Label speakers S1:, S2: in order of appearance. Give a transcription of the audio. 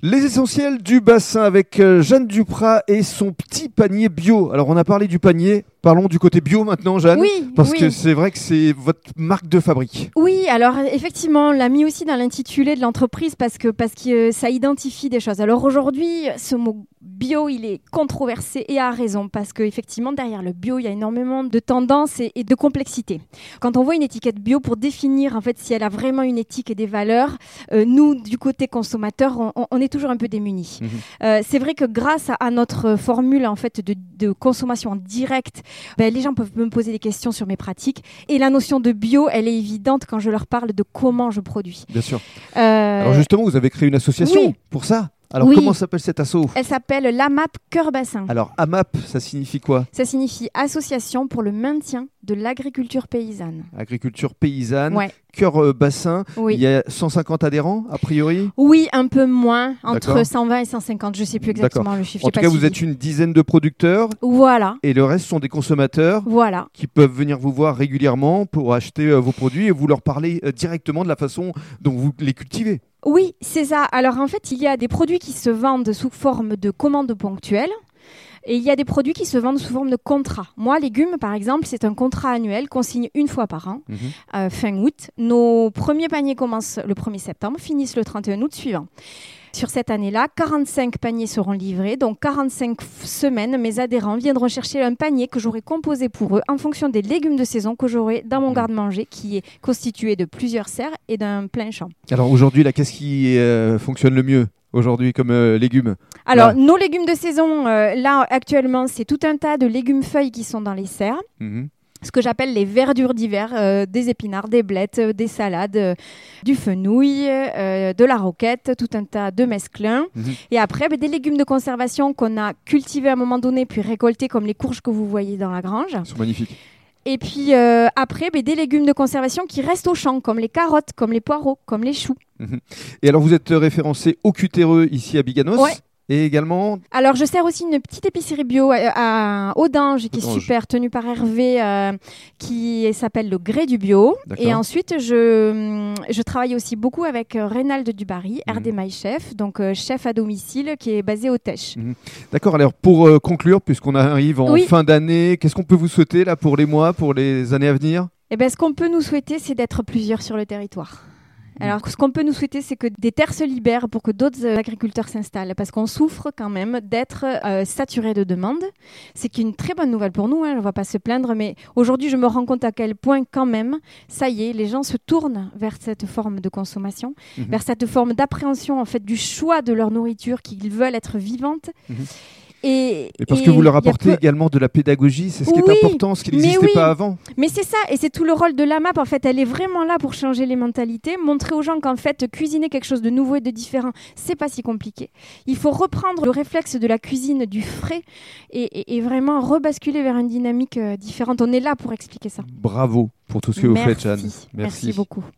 S1: Les essentiels du bassin avec euh, Jeanne Duprat et son petit panier bio. Alors on a parlé du panier, parlons du côté bio maintenant Jeanne.
S2: Oui,
S1: Parce
S2: oui.
S1: que c'est vrai que c'est votre marque de fabrique.
S2: Oui, alors effectivement, on l'a mis aussi dans l'intitulé de l'entreprise parce que, parce que euh, ça identifie des choses. Alors aujourd'hui, ce mot bio, il est controversé et à raison parce qu'effectivement, derrière le bio, il y a énormément de tendances et, et de complexité. Quand on voit une étiquette bio pour définir en fait si elle a vraiment une éthique et des valeurs, euh, nous, du côté consommateur, on, est toujours un peu démunis.
S1: Mhm.
S2: Euh, c'est vrai que grâce à, à notre formule en fait de, de consommation directe, ben, les gens peuvent me poser des questions sur mes pratiques et la notion de bio, elle est évidente quand je leur parle de comment je produis.
S1: Bien sûr.
S2: Euh,
S1: Alors justement, vous avez créé une association
S2: oui.
S1: pour ça. Alors
S2: Oui.
S1: comment s'appelle cet asso
S2: elle s'appelle l'AMAP Cœur Bassin.
S1: Alors AMAP, ça signifie quoi?
S2: Ça signifie Association pour le maintien de l'agriculture paysanne.
S1: Agriculture paysanne,
S2: Ouais.
S1: cœur euh, bassin.
S2: Oui.
S1: Il y a 150 adhérents a priori?
S2: Oui, un peu moins, entre
S1: D'accord.
S2: 120 et 150, je sais plus exactement le chiffre.
S1: En tout cas, vous êtes une dizaine de producteurs
S2: Voilà,
S1: et le reste sont des consommateurs
S2: voilà.
S1: qui peuvent venir vous voir régulièrement pour acheter euh, vos produits et vous leur parler euh, directement de la façon dont vous les cultivez.
S2: Oui, c'est ça. Alors en fait, il y a des produits qui se vendent sous forme de commandes ponctuelles. Et il y a des produits qui se vendent sous forme de contrat. Moi, légumes, par exemple, c'est un contrat annuel qu'on signe une fois par an,
S1: Mhm.
S2: euh, fin août. Nos premiers paniers commencent le 1er septembre, finissent le 31 août suivant. Sur cette année-là, 45 paniers seront livrés, donc 45 f- semaines, mes adhérents viendront chercher un panier que j'aurai composé pour eux en fonction des légumes de saison que j'aurai dans mon
S1: Mhm.
S2: garde-manger qui est constitué de plusieurs serres et d'un plein champ.
S1: Alors aujourd'hui, là, qu'est-ce qui euh, fonctionne le mieux aujourd'hui comme euh, légumes?
S2: Alors,
S1: Là.
S2: nos légumes de saison, euh, là, actuellement, c'est tout un tas de légumes feuilles qui sont dans les serres.
S1: Mhm.
S2: Ce que j'appelle les verdures d'hiver, euh, des épinards, des blettes, euh, des salades, euh, du fenouil, euh, de la roquette, tout un tas de mesclins.
S1: Mhm.
S2: Et après, ben, des légumes de conservation qu'on a cultivés à un moment donné, puis récoltés comme les courges que vous voyez dans la grange.
S1: Ils sont magnifiques.
S2: Et puis euh, après, ben, des légumes de conservation qui restent au champ, comme les carottes, comme les poireaux, comme les choux.
S1: Et alors, vous êtes référencé au Cutéreux ici à Biganos
S2: Ouais.
S1: Et également
S2: Alors, je sers aussi une petite épicerie bio à, à qui est super, tenue par Hervé, euh, qui s'appelle le Gré du Bio. Et ensuite, je, je travaille aussi beaucoup avec euh, Reynald Dubarry,
S1: Mhm.
S2: RD My Chef, donc euh, chef à domicile, qui est basé au Tèche.
S1: D'accord, alors pour euh, conclure, puisqu'on arrive en
S2: Oui.
S1: fin d'année, qu'est-ce qu'on peut vous souhaiter là pour les mois, pour les années à venir?
S2: Eh ben, ce qu'on peut nous souhaiter, c'est d'être plusieurs sur le territoire. Alors, ce qu'on peut nous souhaiter, c'est que des terres se libèrent pour que d'autres euh, agriculteurs s'installent, parce qu'on souffre quand même d'être euh, saturé de demandes. C'est une très bonne nouvelle pour nous, hein, on ne va pas se plaindre, mais aujourd'hui, je me rends compte à quel point, quand même, ça y est, les gens se tournent vers cette forme de consommation,
S1: Mhm.
S2: vers cette forme d'appréhension en fait du choix de leur nourriture, qu'ils veulent être vivante.
S1: Mhm.
S2: Et,
S1: Et parce
S2: et
S1: que vous leur apportez
S2: peu-
S1: également de la pédagogie, c'est ce qui
S2: Oui,
S1: est important, ce qui n'existait
S2: oui.
S1: pas avant.
S2: Mais c'est ça, et c'est tout le rôle de la map. En fait, elle est vraiment là pour changer les mentalités, montrer aux gens qu'en fait, cuisiner quelque chose de nouveau et de différent, c'est pas si compliqué. Il faut reprendre le réflexe de la cuisine du frais et, vraiment rebasculer vers une dynamique euh, différente. On est là pour expliquer ça.
S1: Bravo pour tout ce que vous faites, Jeanne.
S2: Merci beaucoup.